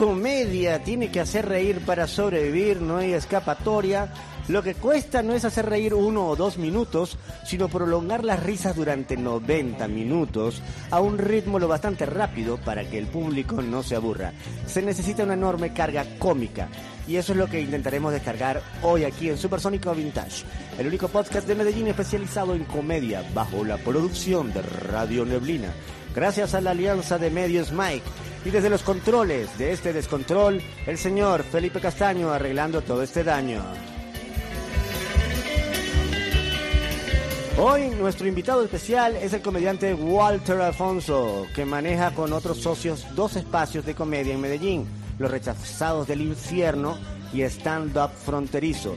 comedia tiene que hacer reír para sobrevivir, no hay escapatoria. Lo que cuesta no es hacer reír uno o dos minutos, sino prolongar las risas durante 90 minutos a un ritmo lo bastante rápido para que el público no se aburra. Se necesita una enorme carga cómica. Y eso es lo que intentaremos descargar hoy aquí en Supersónico Vintage, el único podcast de Medellín especializado en comedia bajo la producción de Radio Neblina. Gracias a la alianza de medios Mike y desde los controles de este descontrol, el señor Felipe Castaño arreglando todo este daño. Hoy nuestro invitado especial es el comediante Walter Alfonso, que maneja con otros socios dos espacios de comedia en Medellín, Los Rechazados del Infierno y Stand Up Fronterizo.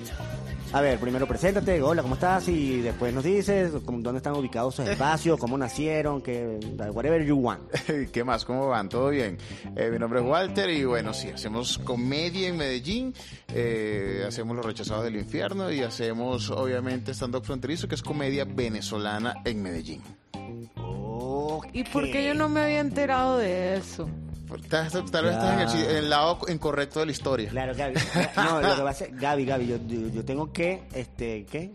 A ver, primero preséntate, hola, ¿cómo estás? Y después nos dices cómo- dónde están ubicados esos espacios, cómo nacieron, que whatever you want. ¿Qué más? ¿Cómo van? ¿Todo bien? Eh, mi nombre es Walter y bueno, sí, hacemos comedia en Medellín, eh, hacemos Los Rechazados del Infierno y hacemos obviamente Stand Up Fronterizo, que es comedia venezolana en Medellín. ¿Y por qué yo no me había enterado de eso? Tal, tal- vez estás en el, en lado incorrecto de la historia. Claro, Gaby. No, lo que pasa es, Gaby, Gaby, yo, yo, yo tengo que, este, ¿qué?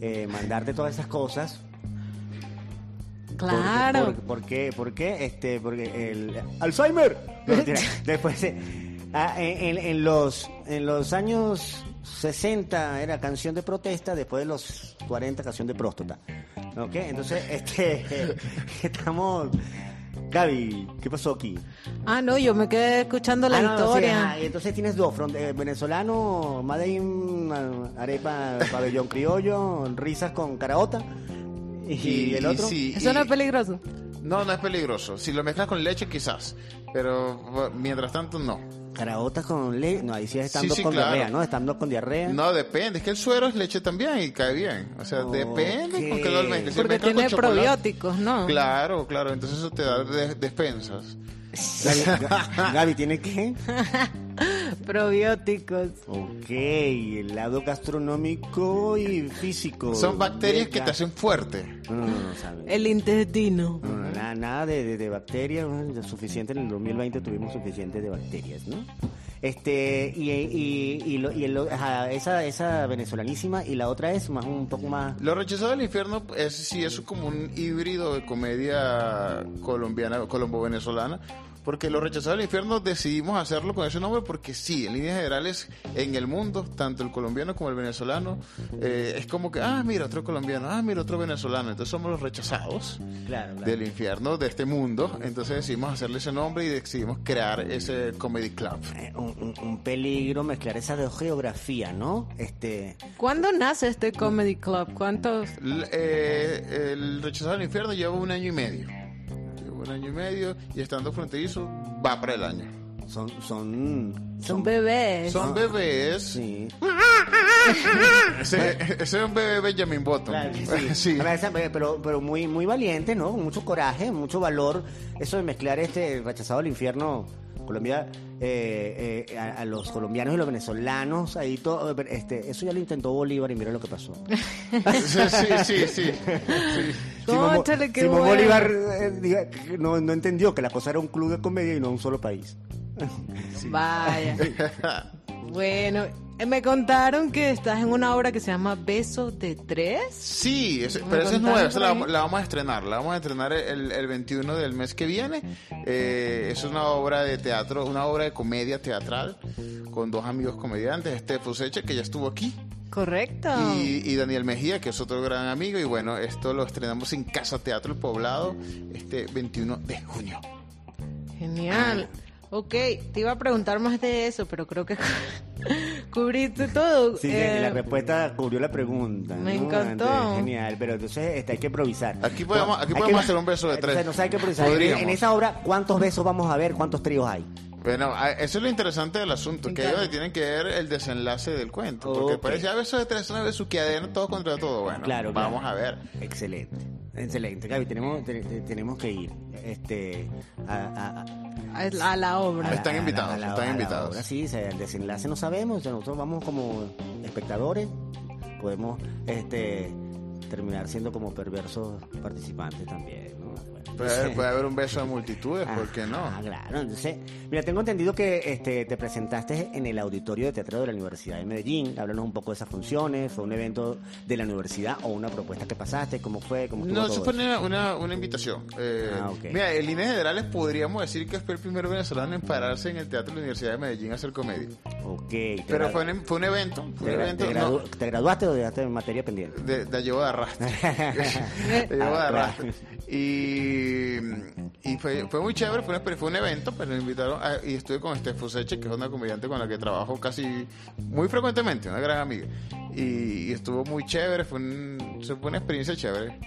Eh, mandarte todas esas cosas. Claro. ¿Por, por, por qué? ¿Por qué? Este, porque el Alzheimer. No, mentira. Después, eh, ah, en, en- en los, en los años 60 era canción de protesta, después de los 40 canción de próstata. ¿Ok? Entonces, este, estamos... Gaby, ¿qué pasó aquí? Ah, no, yo me quedé escuchando la Ah, no, no, sí, historia. ajá, y entonces tienes dos, front- eh, venezolano, Madein, arepa, pabellón criollo, risas con caraota. Y, el otro. sí, Eso no y- es peligroso. No, no es peligroso. Si lo mezclas con leche, quizás. Pero bueno, mientras tanto, no. Caraota con leche. No, ahí sí es estando Sí, sí, con claro. diarrea, ¿no? Estando con diarrea. No, depende. Es que el suero es leche también y cae bien. O sea, depende con qué lo mezcles. Si lo Porque mezclas con tiene probióticos, ¿no? Claro, claro. Entonces eso te da de- despensas. Gaby, Ga- Gaby, ¿tiene qué? Probióticos. Ok, el lado gastronómico y físico. Son bacterias que te hacen fuerte. No, no, no, no, sabe. El intestino. No, no, nada, nada de, de- de bacterias, suficiente en el 2020 tuvimos suficiente de bacterias, ¿no? Este, y, y, y, lo- y el- ajá, esa, esa venezolanísima y la otra es más un poco más... Lo rechazado del infierno es sí es como un híbrido de comedia colombiana, colombo-venezolana. Porque Los Rechazados del Infierno decidimos hacerlo con ese nombre porque sí, en líneas generales, en el mundo, tanto el colombiano como el venezolano, eh, es como que, ah, mira, otro colombiano, ah, mira, otro venezolano. Entonces somos los rechazados Claro, claro. del infierno, de este mundo. Entonces decidimos hacerle ese nombre y decidimos crear ese comedy club. Eh, Un, un- un peligro mezclar esa de geografía, ¿no? Este, ¿Cuándo nace este comedy club? ¿Cuántos? L- eh, el rechazado del infierno lleva un año y medio. Un año y medio y estando fronterizo va para el año. son, son, Son bebés. Son bebés. sí. Ese, ese es un bebé Benjamin Button. Claro sí. Pero, pero muy, muy valiente, ¿no? Con mucho coraje, mucho valor. Eso de mezclar este rechazado del infierno, Colombia, eh, eh, a, a los colombianos y los venezolanos, ahí todo, este, eso ya lo intentó Bolívar y mira lo que pasó. Sí, sí, sí, sí. Simón, Simón bueno. Bolívar eh, no, no entendió que la cosa era un club de comedia y no un solo país. Vaya. bueno, me contaron que estás en una obra que se llama Beso de Tres. Sí, ¿Me pero esa es nueva, esa la, vamos a estrenar, la vamos a estrenar el, el 21 del mes que viene. Eh, es una obra de teatro, una obra de comedia teatral con dos amigos comediantes, este Fuseche que ya estuvo aquí Correcto. y, y Daniel Mejía que es otro gran amigo y bueno, esto lo estrenamos en Casa Teatro El Poblado este 21 de junio. Genial. Ok, te iba a preguntar más de eso, pero creo que cubriste todo. Sí, Eh, la respuesta cubrió la pregunta. me ¿no? encantó. Genial, pero entonces este, hay que improvisar. Aquí podemos- aquí podemos hacer un beso de tres. No sé, hay que improvisar. En, Podríamos. en esa obra, ¿cuántos besos vamos a ver? ¿Cuántos tríos hay? Bueno, eso es lo interesante del asunto, que Claro. ellos tienen que ver el desenlace del cuento, porque Ok. parece a veces de tres, una besuqueadera, todo contra todo. Bueno, Claro, vamos claro. a ver. Excelente, excelente. Gaby, tenemos, te- te- tenemos que ir este, a, a- a- a, la obra. a la- Están a la- invitados, a la- están invitados. obra. sí, el desenlace no sabemos, nosotros vamos como espectadores, podemos este terminar siendo como perversos participantes también, ¿no? Puede, haber- puede haber un beso de multitudes, ¿por qué no? Ah, claro. Entonces, mira, tengo entendido que este, te presentaste en el auditorio de teatro de la Universidad de Medellín. Háblanos un poco de esas funciones. ¿Fue un evento de la universidad o una propuesta que pasaste? ¿Cómo fue? ¿Cómo No, eso fue una, una, una invitación. Eh, Ah, ok. Mira, en líneas generales podríamos decir que fue el primer venezolano en pararse en el Teatro de la Universidad de Medellín a hacer comedia. Ok. ¿Te Pero fue un, fue un evento, fue te, un evento te no, gradu- ¿Te graduaste o dejaste en materia pendiente? de, de llevo de arrastre. de llevo de arrastre. Y, y fue, fue muy chévere, fue, una- fue un evento, pues nos invitaron a- y estuve con Estefo Seche, que es una comediante con la que trabajo casi muy frecuentemente, una gran amiga. Y, y estuvo muy chévere, fue, un- fue una experiencia chévere.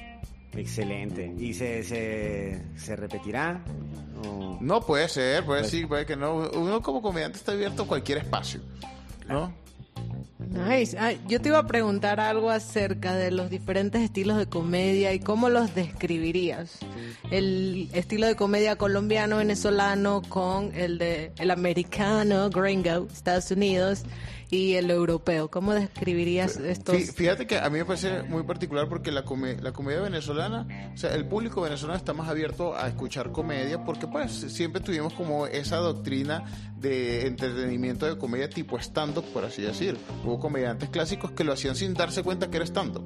Excelente. ¿Y se, se, se repetirá? ¿O- No puede ser, puede Pues- sí, puede que no. Uno como comediante está abierto a cualquier espacio, ¿no? Nice. Ah, yo te iba a preguntar algo acerca de los diferentes estilos de comedia y cómo los describirías. El estilo de comedia colombiano, venezolano con el de el americano, gringo, Estados Unidos y el europeo. ¿Cómo describirías estos? Fí- Fíjate que a mí me parece muy particular porque la, come- la comedia venezolana, o sea, el público venezolano está más abierto a escuchar comedia porque pues siempre tuvimos como esa doctrina de entretenimiento de comedia tipo stand-up, por así decir. Hubo comediantes clásicos que lo hacían sin darse cuenta que era stand-up.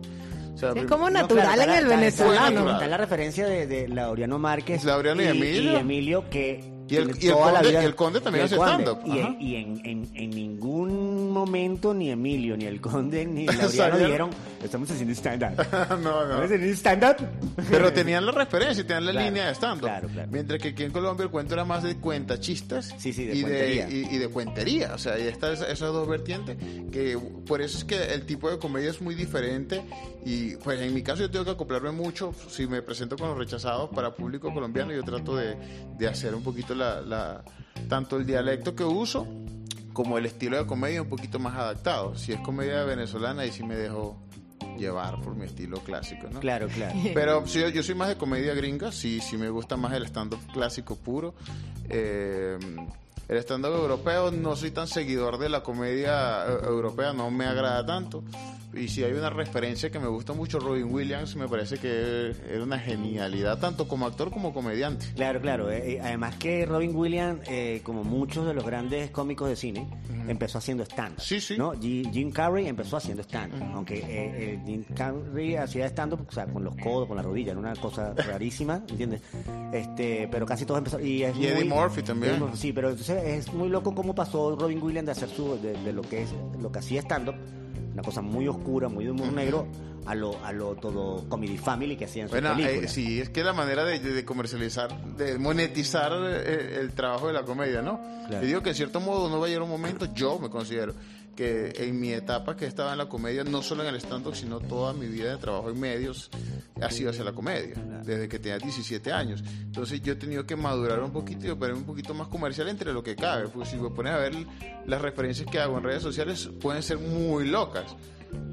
O sea, Es como no, natural en el está- venezolano. Está, está la referencia de, de Laureano Márquez. Laureano y Emilio. Y Emilio que... Y el- y el Conde- y el Conde también el hace stand-up, Y, ajá. y en, en, en ningún momento ni Emilio, ni el Conde, ni Laureano dijeron, estamos haciendo stand-up. no, no. ¿Estamos haciendo stand-up? Pero tenían la referencia, tenían la Claro, línea de stand-up. claro, claro. Mientras que aquí en Colombia el cuento era más de cuentachistas Sí, sí, de y, cuentería. de, y, y de cuentería. O sea, ahí están esas, esas dos vertientes. que Por eso es que el tipo de comedia es muy diferente. Y pues en mi caso yo tengo que acoplarme mucho. Si me presento con los rechazados para público colombiano, yo trato de, de hacer un poquito la, la- tanto el dialecto que uso como el estilo de comedia un poquito más adaptado. Si es comedia venezolana, y sí me dejo llevar por mi estilo clásico, ¿no? Claro, claro. Pero sí, yo soy más de comedia gringa, sí, sí me gusta más el stand-up clásico puro. Eh, el stand-up europeo no soy tan seguidor de la comedia eh, europea, no me agrada tanto. Y si hay una referencia que me gusta mucho, Robin Williams, me parece que era una genialidad, tanto como actor como comediante. Claro, claro. eh, eh, además que Robin Williams, eh, como muchos de los grandes cómicos de cine, empezó haciendo stand-up. Sí, sí. ¿no? Ji- Jim Carrey empezó haciendo stand-up. Aunque eh, eh, Jim Carrey hacía stand-up, o sea, con los codos, con la rodilla, era una cosa rarísima, ¿entiendes? Este, pero casi todos empezaron. Y, es Y Eddie muy- Murphy también. Eddie Murphy, Sí, pero entonces es muy loco cómo pasó Robin Williams de hacer su, de, de lo que es, lo que hacía stand-up, una cosa muy oscura, muy de humor negro, a lo, a lo todo comedy family que hacían sus Bueno, eh, películas. sí, es que la manera de, de comercializar, de monetizar eh, el, trabajo de la comedia, ¿no? Claro. Y digo que en cierto modo no va a llegar un momento, yo me considero, que en mi etapa que estaba en la comedia, no solo en el stand-up, sino toda mi vida de trabajo en medios, ha sido hacia la comedia, desde que tenía 17 años. Entonces yo he tenido que madurar un poquito y operar un poquito más comercial entre lo que cabe, porque si me pones a ver las referencias que hago en redes sociales, pueden ser muy locas,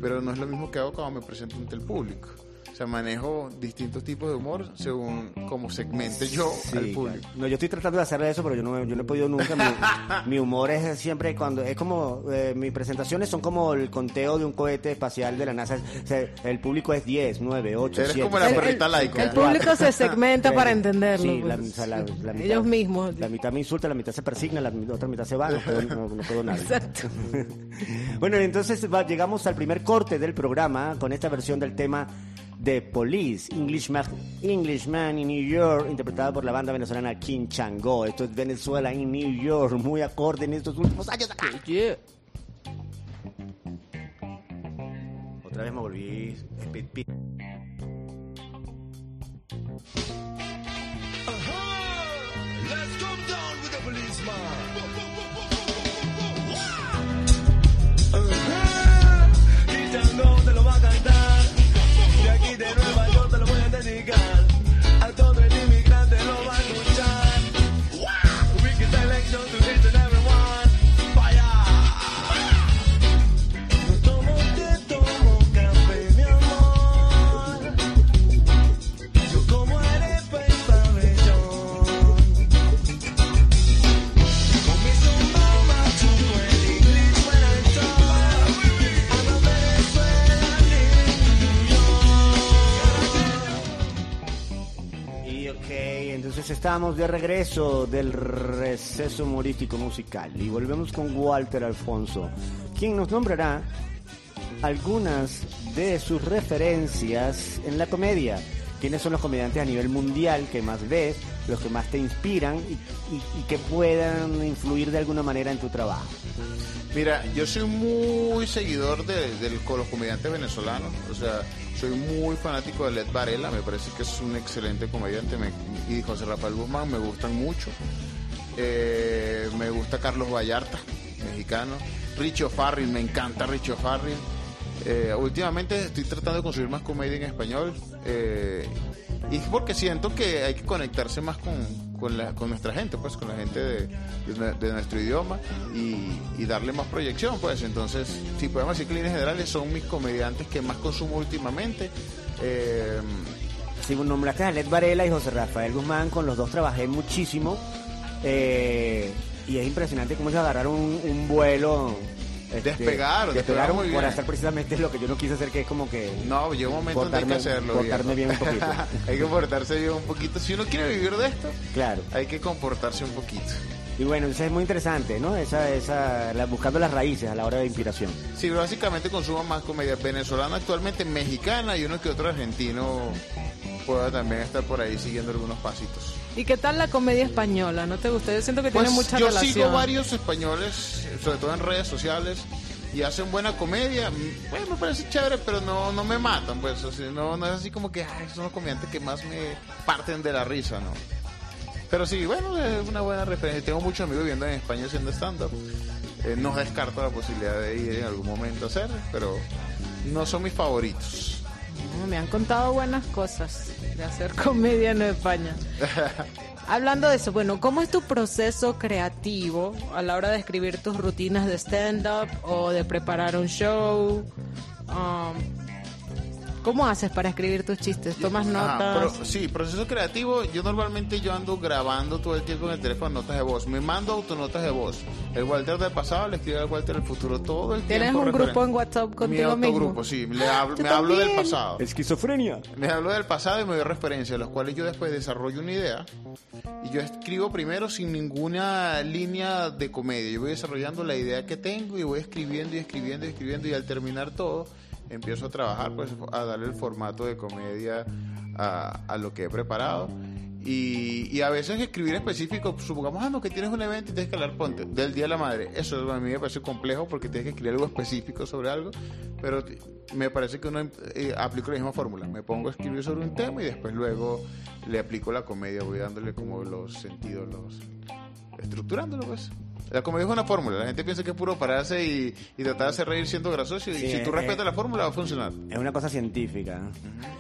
pero no es lo mismo que hago cuando me presento ante el público. Sea, manejo distintos tipos de humor según como segmente yo Sí, al claro. público. No, yo estoy tratando de hacer eso, pero yo no, yo no he podido nunca. Mi, mi humor es siempre cuando. Es como. eh, mis presentaciones son como el conteo de un cohete espacial de la NASA. O sea, el público es 10, 9, 8, Eres 7. como la El- perrita el- laica. El público se segmenta para entenderlo. Sí, la, pues. o sea, la- la mitad- Ellos mismos. La mitad me insulta, la mitad se persigna, la otra mitad se va, no puedo, no- no puedo nada. Exacto. bueno, entonces va- llegamos al primer corte del programa con esta versión del tema de Police, Englishman, Englishman in New York, interpretada por la banda venezolana King Chango. Esto es Venezuela en New York, muy acorde en estos últimos años acá. Yeah. Otra vez me volví speed pit. Let's De aquí de Nueva estamos de regreso del receso humorístico musical y volvemos con Walter Alfonso, quien nos nombrará algunas de sus referencias en la comedia. ¿Quiénes son los comediantes a nivel mundial que más ves, los que más te inspiran y, y- y que puedan influir de alguna manera en tu trabajo? Mira, yo soy muy seguidor de, de los comediantes venezolanos, o sea, soy muy fanático de Led Varela, me parece que es un excelente comediante, me- y José Rafael Guzmán me gustan mucho. Eh, me gusta Carlos Vallarta, mexicano. Richo Farrin, me encanta Richo Farrin. Eh, últimamente estoy tratando de consumir más comedia en español. eh, y es porque siento que hay que conectarse más con, con, la- con nuestra gente, pues con la gente de, de nue- de nuestro idioma y, darle más proyección, pues. Entonces, si podemos decir que líneas generales son mis comediantes que más consumo últimamente. Eh, Si nombraste a Led Varela y José Rafael Guzmán, con los dos trabajé muchísimo. eh, y es impresionante cómo se agarraron un vuelo. Este, despegaron despegaron muy por bien. hacer precisamente lo que yo no quise hacer, que es como que. No, llega un momento donde hay que Portarme- hacerlo. portarme bien un poquito. hay que portarse bien un poquito. Si uno quiere vivir de esto, Claro. hay que comportarse un poquito. Y bueno, entonces es muy interesante, ¿no? Esa, esa, la- buscando las raíces a la hora de inspiración. Sí, pero básicamente consumo más comedia venezolana, actualmente mexicana y uno que otro argentino pueda también estar por ahí siguiendo algunos pasitos. ¿Y qué tal la comedia española? ¿No te gusta? Yo siento que tiene mucha Pues yo relación. sigo varios españoles, sobre todo en redes sociales, y hacen buena comedia. Mm, Bueno, me parece chévere, pero no, no me matan, pues. o sea, no, no es así como que ay, son los comediantes que más me parten de la risa, ¿no? Pero sí, bueno, es una buena referencia. Tengo muchos amigos viviendo en España haciendo stand-up. Eh, no descarto la posibilidad de ir en algún momento a hacer, pero no son mis favoritos. No, Me han contado buenas cosas de hacer comedia en España. Hablando de eso, bueno, ¿cómo es tu proceso creativo a la hora de escribir tus rutinas de stand-up o de preparar un show? Um, ¿Cómo haces para escribir tus chistes? ¿Tomas Ajá, notas? sí, proceso creativo. Yo normalmente yo ando grabando todo el tiempo en el teléfono notas de voz. Me mando autonotas de voz. El Walter del pasado le escribe al Walter del futuro todo el tiempo. ¿Tienes un referente- grupo en WhatsApp Mi contigo mismo? autogrupo, sí. Le hablo, Yo me hablo del pasado. Esquizofrenia. Me hablo del pasado y me doy referencias, los cuales yo después desarrollo una idea y yo escribo primero sin ninguna línea de comedia. Yo voy desarrollando la idea que tengo y voy escribiendo y escribiendo y escribiendo y al terminar todo empiezo a trabajar, pues a darle el formato de comedia a, a lo que he preparado. Y, y a veces escribir específico, supongamos, ah, no, que tienes un evento y tienes que hablar, ponte, del Día de la Madre. Eso a mí me parece complejo porque tienes que escribir algo específico sobre algo, pero me parece que uno eh, aplico la misma fórmula. Me pongo a escribir sobre un tema y después luego le aplico la comedia, voy dándole como los sentidos, los estructurándolo, pues. La comedia es una fórmula, la gente piensa que es puro pararse y, y tratar de hacer reír siendo gracioso y Sí, si tú respetas la fórmula va a funcionar. Es una cosa científica.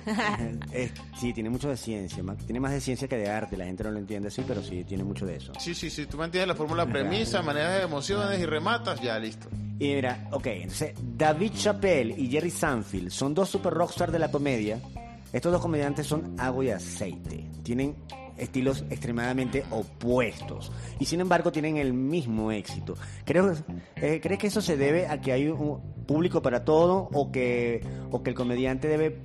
Es- sí, tiene mucho de ciencia. más- Tiene más de ciencia que de arte. La gente no lo entiende así, pero sí, tiene mucho de eso. Sí, sí, sí, tú mantienes la fórmula premisa, maneras de emociones y rematas, ya listo. Y mira, ok, entonces David Chappelle y Jerry Sanfield son dos super rockstar de la comedia. Estos dos comediantes son agua y aceite. Tienen estilos extremadamente opuestos. Y sin embargo tienen el mismo éxito. Creo, eh, ¿Crees que eso se debe a que hay un público para todo o que, o que el comediante debe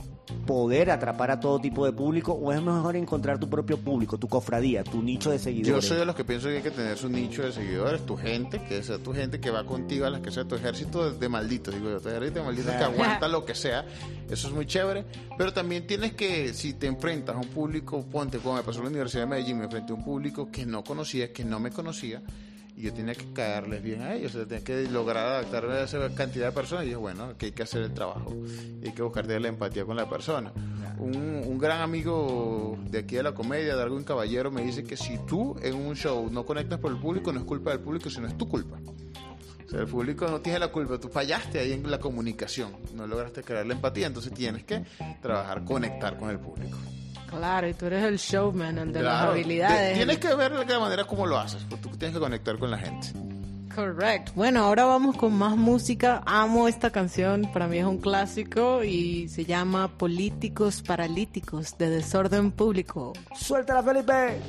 poder atrapar a todo tipo de público o es mejor encontrar tu propio público, tu cofradía, tu nicho de Yo seguidores? soy de los que pienso que hay que tener su nicho de seguidores, tu gente, que sea tu gente que va contigo a las que sea tu ejército de, de malditos, digo yo, tu ejército de malditos que aguanta lo que sea, eso es muy chévere, pero también tienes que, si te enfrentas a un público, ponte como me pasó en la Universidad de Medellín, me enfrenté a un público que no conocía, que no me conocía, y yo tenía que caerles bien a ellos, o sea, tenía que lograr adaptarme a esa cantidad de personas, y dije, bueno, que hay que hacer el trabajo, hay que buscar la empatía con la persona. Un, un gran amigo de aquí de la comedia, Darwin Caballero, me dice que si tú en un show no conectas por el público, no es culpa del público, sino es tu culpa. O sea, el público no tiene la culpa, tú fallaste ahí en la comunicación, no lograste crear la empatía, entonces tienes que trabajar, conectar con el público. Claro, y tú eres el showman, el de las Claro, habilidades. Tienes que ver de la manera como lo haces, porque tú tienes que conectar con la gente. Correcto. Bueno, ahora vamos con más música. Amo esta canción, para mí es un clásico y se llama Políticos Paralíticos de Desorden Público. ¡Suéltala, Felipe!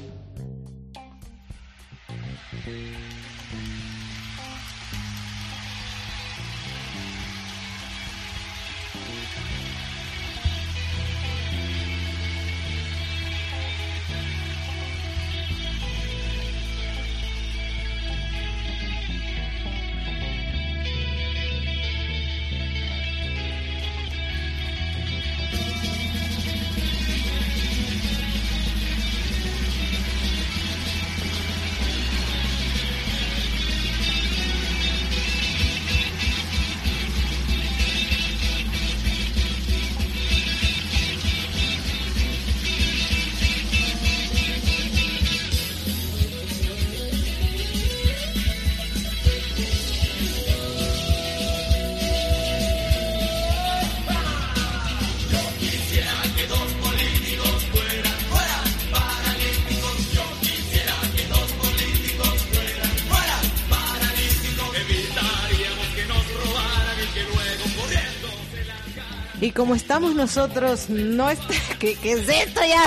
Como estamos nosotros, no est- ¿Qué, ¿Qué es esto ya?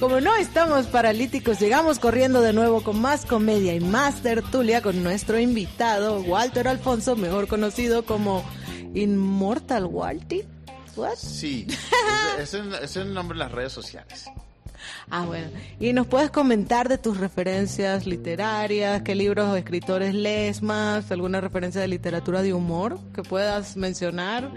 Como no estamos paralíticos, llegamos corriendo de nuevo con más comedia y más tertulia con nuestro invitado, Walter Alfonso, mejor conocido como Immortal Walter. What? Sí, ese, ese- ese es el nombre en las redes sociales. Ah, bueno. Y nos puedes comentar de tus referencias literarias, qué libros o escritores lees más, alguna referencia de literatura de humor que puedas mencionar.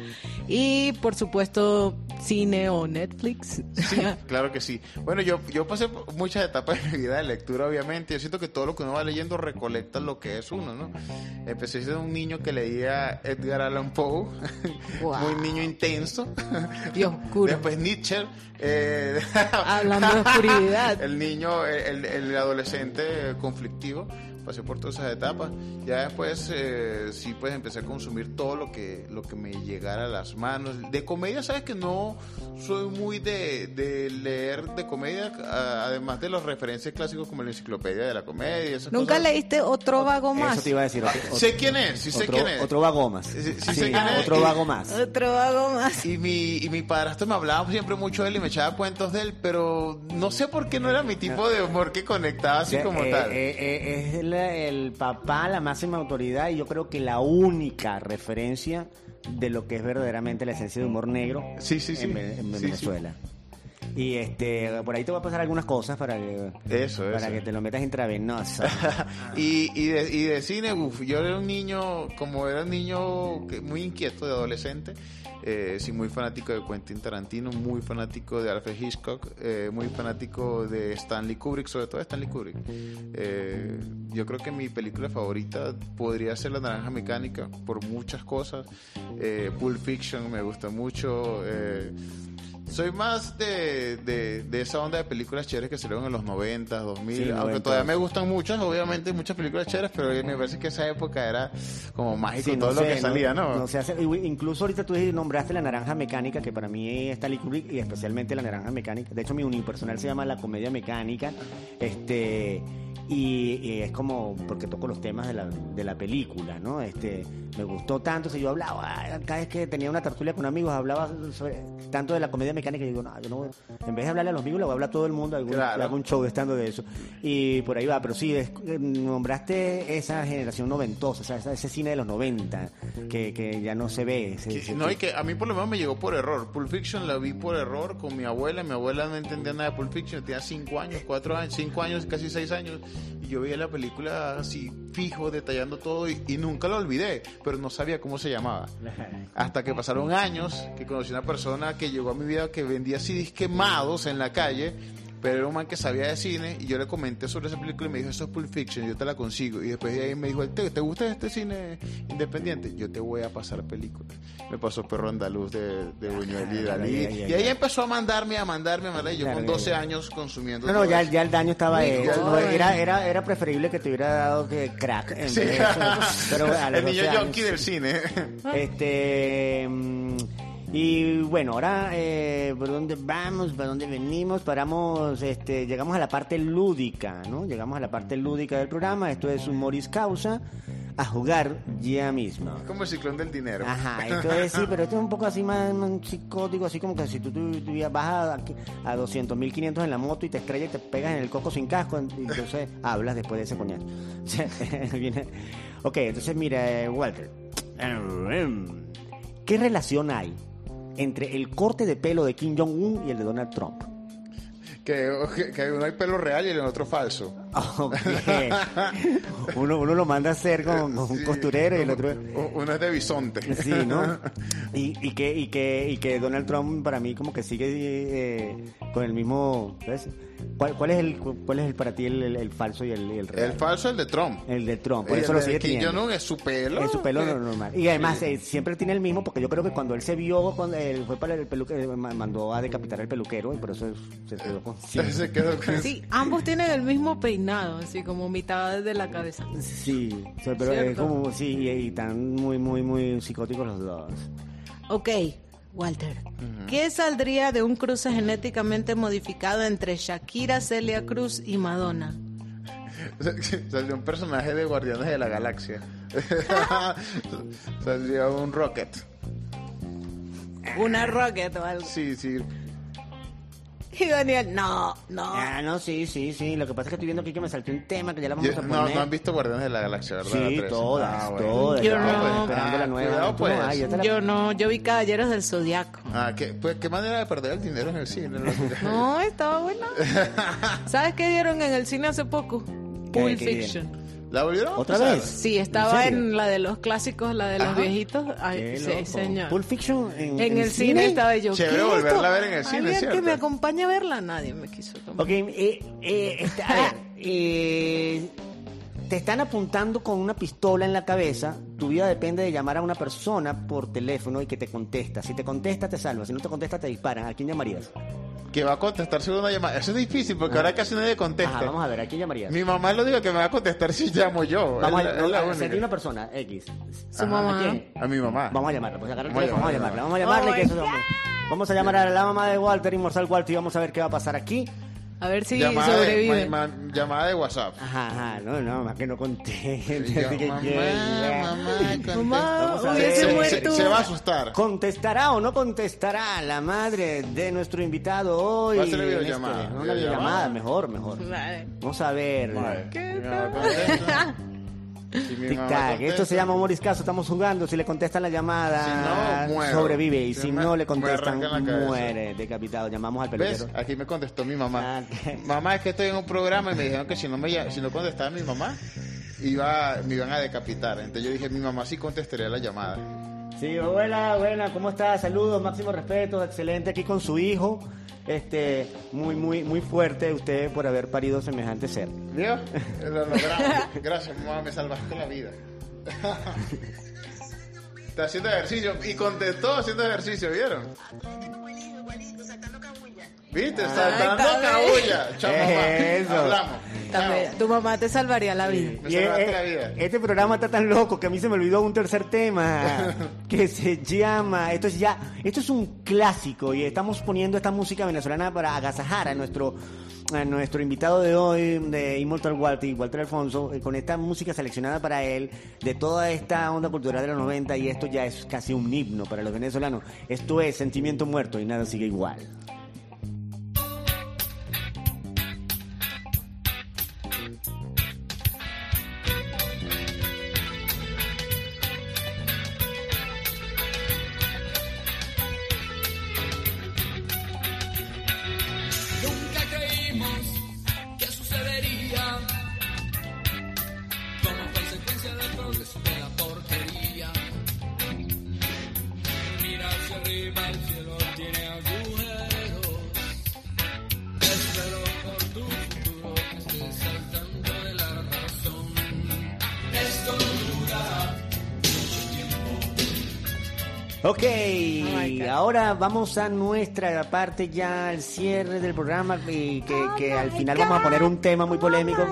Y, por supuesto, cine o Netflix. Sí, claro que sí. Bueno, yo, yo pasé muchas etapas de mi vida de lectura, obviamente. Yo siento que todo lo que uno va leyendo recolecta lo que es uno, ¿no? Empecé siendo un niño que leía Edgar Allan Poe, Wow. muy niño intenso. Y oscuro. Después Nietzsche. eh, Hablando de el niño, el adolescente conflictivo. Pasé por todas esas etapas. Ya después eh, sí pues empecé a consumir todo lo que, lo que me llegara a las manos. De comedia, sabes que no soy muy de, de leer de comedia, además de los referencias clásicos como la enciclopedia de la comedia. esas ¿Nunca cosas. leíste otro vago más? Eso te iba a decir. Otro, Sé quién es, sí sé otro, quién es. Otro vago más. Sí, sí, sí sé quién es. otro Y- vago más. Otro vago más. Y mi, y mi padrastro me hablaba siempre mucho de él y me echaba cuentos de él, pero no sé por qué no era mi tipo de humor que conectaba así como eh, tal. eh, eh, es la- el papá, la máxima autoridad y yo creo que la única referencia de lo que es verdaderamente la esencia de humor negro Sí, sí, sí. en, en Venezuela. Y este, por ahí te voy a pasar algunas cosas para que, Eso, para eso. que te lo metas intravenoso. y, y, de, y de cine, uf, yo era un niño, como era un niño muy inquieto de adolescente, eh, sí, muy fanático de Quentin Tarantino, muy fanático de Alfred Hitchcock, eh, muy fanático de Stanley Kubrick, sobre todo de Stanley Kubrick. Eh, yo creo que mi película favorita podría ser La Naranja Mecánica, por muchas cosas. Eh, Pulp Fiction me gusta mucho. Soy más de, de, de esa onda de películas chéveres que salieron en los 90, 2000, Sí, aunque 90. todavía me gustan muchas, obviamente muchas películas chéveres, pero me parece que esa época era como mágico Sí, todo lo sé, que salía, ¿no? se hace- incluso ahorita tú nombraste la naranja mecánica, que para mí es Stanley Kubrick y especialmente la naranja mecánica. De hecho, mi unipersonal se llama la comedia mecánica. Este. Y, y es como porque toco los temas de la, de la película, ¿no? Este, me gustó tanto, si yo hablaba, cada vez que tenía una tertulia con amigos, hablaba sobre, tanto de la comedia mecánica, y digo, no, yo no, en vez de hablarle a los amigos, le voy a hablar a todo el mundo, algún, Claro. algún show estando de eso. Y por ahí va, pero sí, es- eh, nombraste esa generación noventosa, o sea, ese cine de los 90, que, que ya no se ve. se- Que- se- no, y que a mí por lo menos me llegó por error. Pulp Fiction la vi por error con mi abuela. Mi abuela no entendía nada de Pulp Fiction. Tenía 5 años, 4 años, 5 años, casi 6 años. Y yo veía la película así fijo, detallando todo. Y, y nunca la olvidé, pero no sabía cómo se llamaba. Hasta que pasaron años que conocí una persona que llegó a mi vida que vendía CDs quemados en la calle. Pero era un man que sabía de cine y yo le comenté sobre esa película y me dijo, eso es Pulp Fiction, yo te la consigo. Y después de ahí me dijo, ¿te, te gusta este cine independiente? Yo te voy a pasar películas. Me pasó Perro Andaluz de, de Buñuel y Dalí. Y ahí empezó a mandarme, a mandarme, a mandarme. Y yo con ya, 12 ya. años consumiendo No, no, ya, ya el daño estaba hecho. No, era, era, era preferible que te hubiera dado que crack. En Sí. vez de eso. Pero a los El niño 12 años, del cine. Este. Y bueno, ahora, eh, ¿por dónde vamos? ¿Para dónde venimos? Paramos, este, llegamos a la parte lúdica, ¿no? Llegamos a la parte lúdica del programa. Esto es Humoris Causa. A jugar ya mismo. Como el ciclón del dinero. Ajá, esto es, sí, pero esto es un poco así más, más psicótico, así como que si tú, tú, tú vas a, a 200 mil 500 en la moto y te estrellas y te pegas en el coco sin casco, y entonces hablas después de ese coñazo. Ok, entonces mira, eh, Walter, ¿qué relación hay entre el corte de pelo de Kim Jong-un y el de Donald Trump? Que, que, uno hay pelo real y el otro falso. Uno, uno lo manda a hacer con, con un costurero y el otro... Uno es de bisonte. Sí, ¿no? Y, y que, y, que, y que Donald Trump para mí como que sigue eh, con el mismo... ¿Cuál, cuál, es el, ¿Cuál es el para ti el, el- el falso y el, el real? El falso es el de Trump. El de Trump, por eso lo sigue teniendo. Jong-un es su pelo. Es su pelo que- normal. Y además eh, siempre tiene el mismo porque yo creo que cuando él se vio, cuando él fue para el peluquero, mandó a decapitar al peluquero y por eso se quedó con... Sí, Se quedó con- Sí, ambos tienen el mismo peinado, así como mitad de la cabeza. sí, o sea, pero es Cierto. como... Sí, y, están muy, muy, muy psicóticos los dos. Ok, Walter. ¿Qué saldría de un cruce genéticamente modificado entre Shakira, Celia Cruz y Madonna? Salió un personaje de Guardianes de la Galaxia. Saldría un rocket. Una rocket o algo. Sí, sí. Y Daniel, no, no. Ah, no, sí, sí, sí. Lo que pasa es que estoy viendo aquí que me saltó un tema que ya la vamos Yo- a no, poner. no han visto Guardianes de la Galaxia, ¿verdad? Sí, Tres. todas, Ah, bueno. todas. Yo Estamos no. esperando la Ah, nueva. cuidado, Tú no, pues. ah, ya te la- Yo no, yo vi Caballeros del Zodiaco. Ah, ¿qué, pues, ¿qué manera de perder el dinero en el cine? No, No, estaba buena. ¿Sabes qué dieron en el cine hace poco? ¿Qué- Pulp qué Fiction. ¿La volvieron a ¿Otra pasar? vez? Sí, estaba en, la de los clásicos, la de los Ajá. viejitos. Ay, Qué sí, señor. Pulp Fiction en, en en el cine estaba yo. Chévere ¿qué es volverla esto? a ver en el cine, Alguien ¿cierto? que me acompañe a verla, nadie me quiso acompañar. Ok, eh, eh, este, a ver, eh, te están apuntando con una pistola en la cabeza. Tu vida depende de llamar a una persona por teléfono y que te contesta. Si te contesta, te salva. Si no te contesta, te disparan. ¿A quién llamarías? Que va a contestar según una llamada. Eso es difícil porque ahora casi nadie contesta. Ajá, vamos a ver, ¿a quién llamarías? Mi mamá lo digo que me va a contestar si llamo yo. Vamos es a, la- es la vamos a- si única. aquí una persona, X. Su Ajá. mamá. ¿A quién? A mi mamá. Vamos a llamarla, pues agarra el Vamos a teléfono, vamos a llamarla. vamos a llamarle Oh que eso vamos. Vamos a llamar a la mamá de Walter, Inmortal Walter, y vamos a ver qué va a pasar aquí. A ver si llamada, sobrevive. de, ma- ma- llamada de WhatsApp. Ajá, ajá, no, no, más que no que- mamá, se, muerto. se- se va a asustar. ¿Contestará o no contestará la madre de nuestro invitado hoy? Va a ser en videollamada. este- una Videollamada. mejor, mejor. Vale. Vamos a ver. ¿Qué Mi mamá contesta. Si esto se llama Moris Caso, estamos jugando, si le contestan la llamada, Si no, muero. sobrevive, y Si si me- no le contestan, muere, decapitado, llamamos al ¿Ves? peluquero. Aquí me contestó mi mamá. Ah. Mamá, es que estoy en un programa y me dijeron que si no, me, si no contestaba mi mamá, iba, me iban a decapitar. Entonces yo dije, mi mamá sí contestaría la llamada. Sí, buena, buena, ¿cómo está? Saludos, máximo respeto, excelente aquí con su hijo. Este, muy, muy, muy fuerte usted por haber parido semejante ser. ¿Vio? Lo logramos. Gracias, mamá, me salvaste la vida. Está haciendo ejercicio y contestó haciendo ejercicio, ¿vieron? ¿Viste? Saltando está bien. cabulla. Chao, mamá. Eso. Hablamos. También. Tu mamá te salvaría la vida. Me Y, salvaste eh, la vida. Este programa está tan loco que a mí se me olvidó un tercer tema que se llama, esto es ya, esto es un clásico y estamos poniendo esta música venezolana para agasajar a nuestro a nuestro invitado de hoy de Immortal Walter, Walter Alfonso, eh, con esta música seleccionada para él de toda esta onda cultural de los 90 y esto ya es casi un himno para los venezolanos. Esto es Sentimiento Muerto y nada sigue igual. Vamos a nuestra parte ya al cierre del programa y que, que al final vamos a poner un tema muy polémico.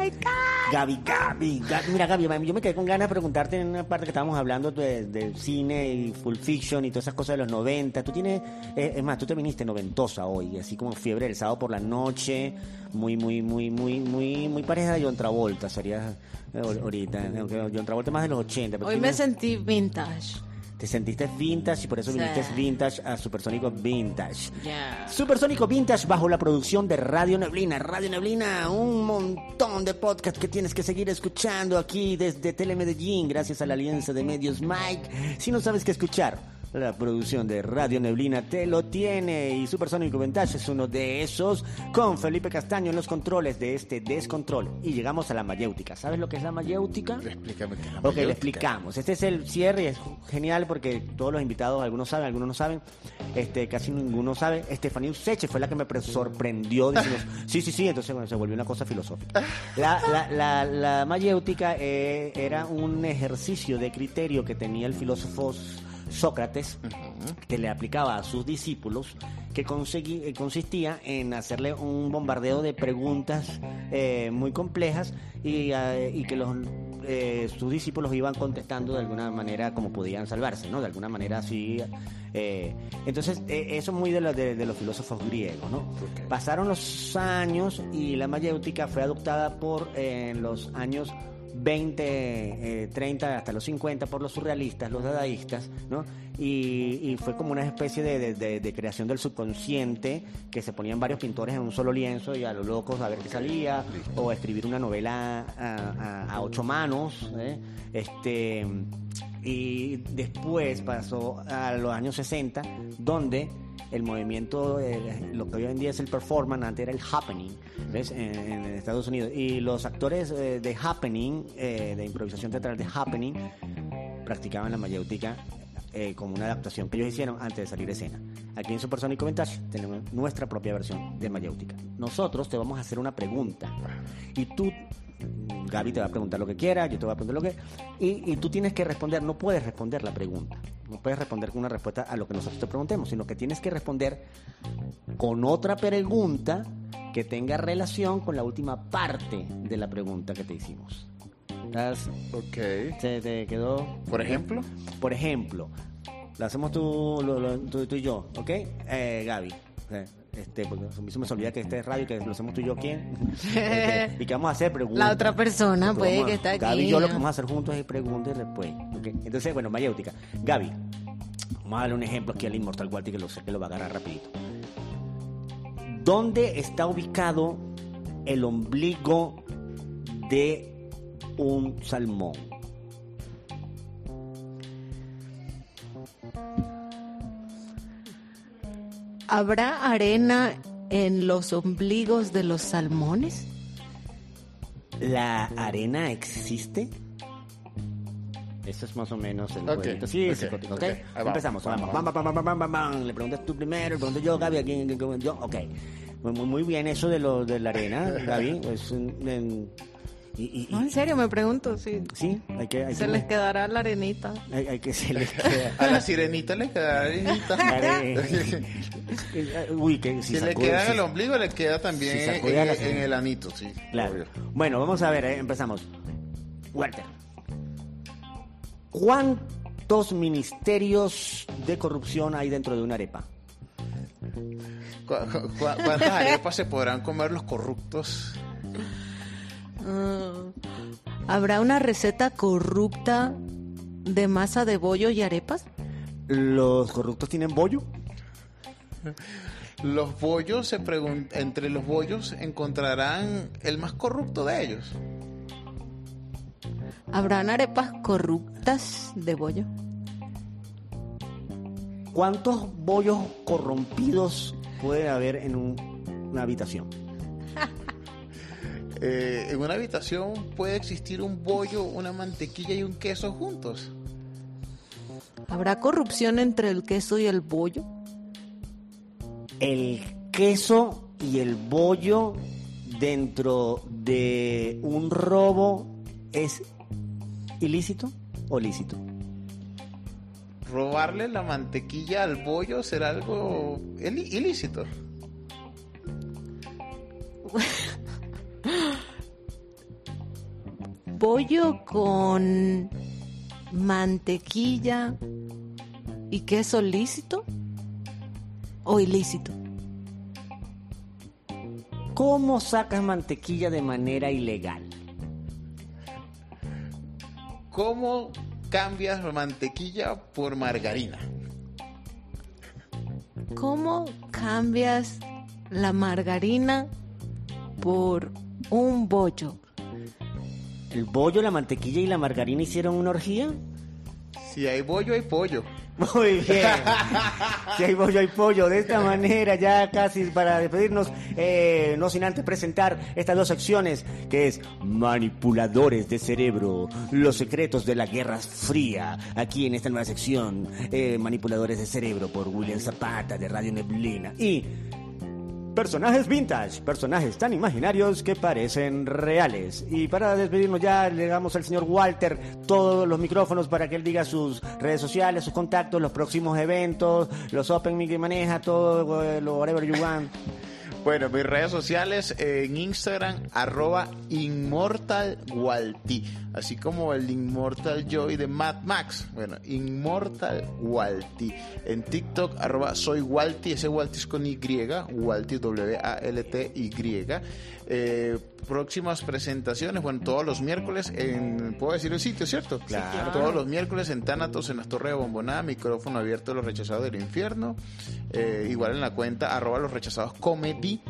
Gaby, Gaby, Gaby, mira Gaby, yo me quedé con ganas de preguntarte en una parte que estábamos hablando de, del cine y full fiction y todas esas cosas de los 90. Tú tienes, eh, es más, tú te viniste noventosa hoy, así como fiebre del sábado por la noche, muy, muy, muy, muy, muy, muy pareja de John Travolta, sería eh, ahorita, aunque John Travolta más de los 80. pero Hoy me sentí vintage. Te sentiste vintage y por eso Sí. viniste vintage a Supersónico Vintage. Ya. Supersónico Vintage bajo la producción de Radio Neblina. Radio Neblina, un montón de podcasts que tienes que seguir escuchando aquí desde Telemedellín, gracias a la alianza de medios Mike. Si no sabes qué escuchar, la producción de Radio Neblina te lo tiene y Supersónico Vintage es uno de esos con Felipe Castaño en los controles de este descontrol. Y llegamos a la mayéutica. ¿Sabes lo que es la mayéutica? Explícame qué es la Ok, le explicamos. Este es el cierre y es genial porque todos los invitados, algunos saben, algunos no saben, este, casi ninguno sabe. Estefanía Useche fue la que me pre- sorprendió diciendo, sí, sí, sí, entonces bueno, se volvió una cosa filosófica. La, la, la, la mayéutica eh, era un ejercicio de criterio que tenía el filósofo Sócrates, que le aplicaba a sus discípulos, que eh, consistía en hacerle un bombardeo de preguntas eh, muy complejas y, eh, y que los eh, sus discípulos iban contestando de alguna manera como podían salvarse, ¿no? De alguna manera así. eh, entonces, eh, eso es muy de, lo- de- de los filósofos griegos, ¿no? Pasaron los años y la mayéutica fue adoptada por en los años 20, eh, 30, hasta los 50 por los surrealistas, los dadaístas, ¿no? Y, y fue como una especie de, de- de- de creación del subconsciente que se ponían varios pintores en un solo lienzo y a los locos a ver qué salía, o escribir una novela a, a- a ocho manos, ¿eh? Este, y después pasó a los años 60, donde el movimiento, eh, lo que hoy en día es el performance, antes era el happening, ¿ves? En, Estados Unidos. Y los actores eh, de happening, eh, de improvisación teatral de happening, practicaban la mayéutica eh, como una adaptación que ellos hicieron antes de salir a escena. Aquí en Supersónico Vintage tenemos nuestra propia versión de mayéutica. Nosotros te vamos a hacer una pregunta y tú, Gaby te va a preguntar lo que quiera, yo te voy a preguntar lo que... Y, y tú tienes que responder, no puedes responder la pregunta. No puedes responder con una respuesta a lo que nosotros te preguntemos, sino que tienes que responder con otra pregunta que tenga relación con la última parte de la pregunta que te hicimos. ¿Estás- Ok. ¿Se te quedó? Por ejemplo. Por ejemplo, lo hacemos tú, lo- lo- tú, tú y yo, ¿ok? Eh, Gaby. Este, porque a mí se me olvida que este es radio, que lo hacemos tú y yo, ¿quién? Este, y que vamos a hacer preguntas. La otra persona, Pues puede a- que está aquí. Gaby y yo lo que vamos a hacer juntos es preguntas y. ¿ok? Entonces, bueno, mayéutica. Gaby, vamos a darle un ejemplo aquí al Inmortal Walti que lo sé que lo va a agarrar rapidito. ¿Dónde está ubicado el ombligo de un salmón? ¿Habrá arena en los ombligos de los salmones? ¿La arena existe? Eso es más o menos el Ok, jueguito. Sí, ok, sí, cortico, ¿ok? ok. Ahí vamos, Empezamos, vamos, vamos. Bam, bam, bam, bam. Le preguntas tú primero, le pregunto yo, Gaby, ¿a quién, yo? Ok. Muy, muy- muy bien eso de lo de la arena, Gaby. Es un- en- y, y- y- No, en serio, me pregunto si sí, hay que... Hay se que, les quedará la arenita. hay, hay que se les queda... A la sirenita le queda arenita. Are- Uy, que si Si le sacude- queda en si- el ombligo, le queda también si en, la en el anito, sí. Claro. obvio. Bueno, vamos a ver, eh, empezamos. Walter. ¿Cuántos ministerios de corrupción hay dentro de una arepa? ¿Cu- cu- cu- ¿Cuántas arepas se podrán comer los corruptos? Ah, ¿Habrá una receta corrupta de masa de bollo y arepas? ¿Los corruptos tienen bollo? Los bollos se pregun- entre los bollos encontrarán el más corrupto de ellos. ¿Habrán arepas corruptas de bollo? ¿Cuántos bollos corrompidos puede haber en un- una habitación? Eh, en una habitación puede existir un bollo, una mantequilla y un queso juntos. ¿Habrá corrupción entre el queso y el bollo? El queso y el bollo dentro de un robo es ilícito o lícito? Robarle la mantequilla al bollo será algo ilícito. ¿Bollo con mantequilla y queso lícito o ilícito? ¿Cómo sacas mantequilla de manera ilegal? ¿Cómo cambias la mantequilla por margarina? ¿Cómo cambias la margarina por un bollo? ¿El bollo, la mantequilla y la margarina hicieron una orgía? Si hay bollo, hay pollo. Muy bien. Si hay bollo, hay pollo. De esta manera, ya casi para despedirnos, eh, no sin antes presentar estas dos secciones, que es Manipuladores de Cerebro, los secretos de la Guerra Fría, aquí en esta nueva sección, eh, Manipuladores de Cerebro por William Zapata de Radio Neblina. Y Personajes vintage, personajes tan imaginarios que parecen reales. Y para despedirnos ya le damos al señor Walter todos los micrófonos para que él diga sus redes sociales, sus contactos, los próximos eventos, los open mic que maneja, todo eh, lo whatever you want. Bueno, mis redes sociales eh, en Instagram, arroba InmortalWalti, así como el Immortal Joy de Mad Max. Bueno, InmortalWalti. En TikTok, arroba soy Walti, ese Walti es con Y, Walti, W-A-L-T-Y. Eh, próximas presentaciones, bueno, todos los miércoles en, puedo decir el sitio, ¿cierto? Claro. Todos los miércoles en Tánatos, en las Torres de Bomboná, micrófono abierto de los rechazados del infierno. Eh, igual en la cuenta, arroba los rechazados comedy.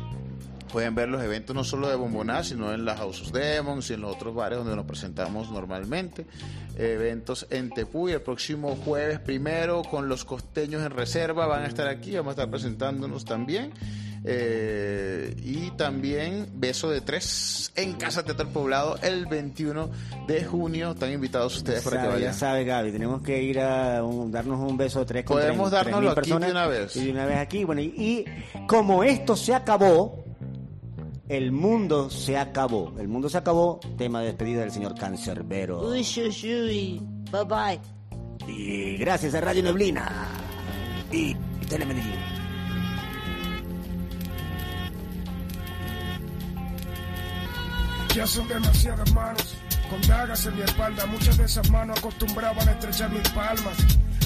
Pueden ver los eventos no solo de Bomboná, sino en las House of Demons y en los otros bares donde nos presentamos normalmente. Eventos en Tepuy el próximo jueves primero con los costeños en reserva van a estar aquí, vamos a estar presentándonos también. Eh, y también Beso de Tres en Casa Teatro Poblado el 21 de junio. Están invitados ustedes para que Sabe, ya vayan. sabe, Gaby, tenemos que ir a un- darnos un beso de tres con Podemos tres- dárnoslo tres aquí de una vez. Y de una vez aquí. Bueno, y, y como esto se acabó, el mundo se acabó. El mundo se acabó. Tema de despedida del señor Cancerbero. Uy, uy, uy. Bye bye. Y gracias a Radio Neblina y Telemedellín. Ya son demasiadas manos, con dagas en mi espalda. Muchas de esas manos acostumbraban a estrechar mis palmas.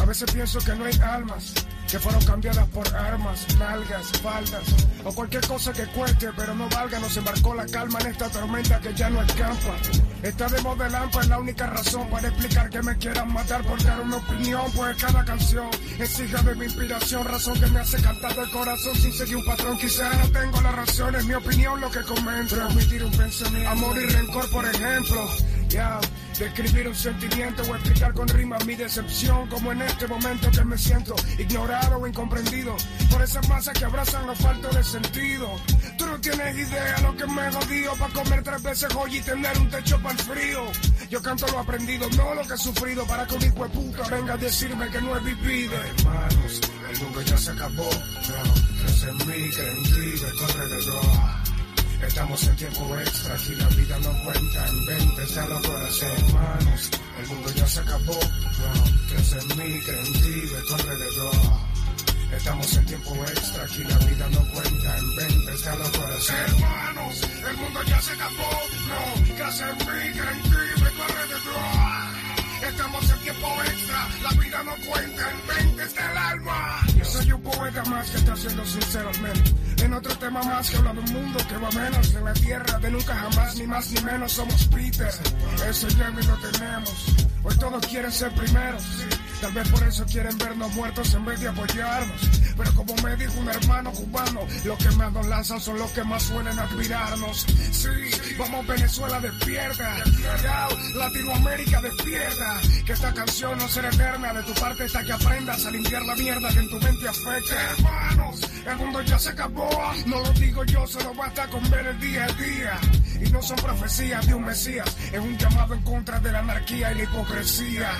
A veces pienso que no hay almas, que fueron cambiadas por armas, nalgas, faldas, o cualquier cosa que cueste, pero no valga. Nos embarcó la calma en esta tormenta que ya no escampa. Está de es la única razón para explicar que me quieran matar por dar una opinión. Pues cada canción es de mi inspiración, razón que me hace cantar del corazón sin seguir un patrón. Quizá no tengo la razón, es mi opinión lo que comento. Transmitir un pensamiento, amor y rencor, por ejemplo. Describir un sentimiento o explicar con rima mi decepción, como en este momento que me siento ignorado o incomprendido por esas masas que abrazan lo falto de sentido. Tú no tienes idea lo que me jodido para comer tres veces hoy y tener un techo para el frío. Yo canto lo aprendido, no lo que he sufrido, para que un hijo de venga a decirme que no he vivido. Hermanos, el mundo ya se acabó. No, en mí, cree en ti, de tu. Estamos en tiempo extra, aquí la vida no cuenta en 20, ya lo corazón, hermanos. El mundo ya se acabó, no, crees en mí, cree en ti, de tu alrededor. Estamos en tiempo extra, aquí la vida no cuenta en 20, ya lo corazón. Hermanos, el mundo ya se acabó, no, crees en mí, cree en ti, de tu alrededor. Estamos en tiempo extra, la vida no cuenta en 20 está el alma. Yo soy un poeta más que está siendo menos. En otro tema más que habla de un mundo que va menos en la tierra de nunca jamás, ni más ni menos somos Peter. Ese Jeremy lo tenemos. Hoy todos quieren ser primeros. Tal vez por eso quieren vernos muertos en vez de apoyarnos. Pero como me dijo un hermano cubano, los que más nos lanzan son los que más suelen admirarnos. Sí, vamos Venezuela despierta. Ya, Latinoamérica despierta. Que esta canción no será eterna. De tu parte está que aprendas a limpiar la mierda que en tu mente afecta. Hermanos, el mundo ya se acabó. No lo digo yo, solo basta con ver el día a día. Y no son profecías de un mesías. Es un llamado en contra de la anarquía y la hipocresía.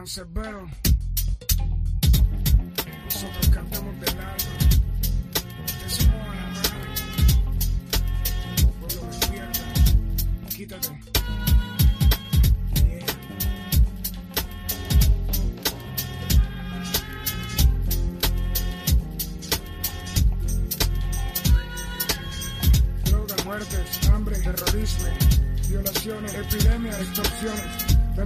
Cancerbero. Nosotros cantamos del alma. Decimos a la madre. Pueblo despierta. Quítate. Muertes, hambre, terrorismo, violaciones, epidemias, extorsiones.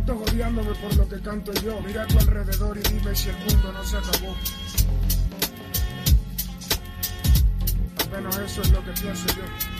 Tanto odiándome por lo que canto yo. Mira a tu alrededor y dime si el mundo no se acabó. Al menos eso es lo que pienso yo.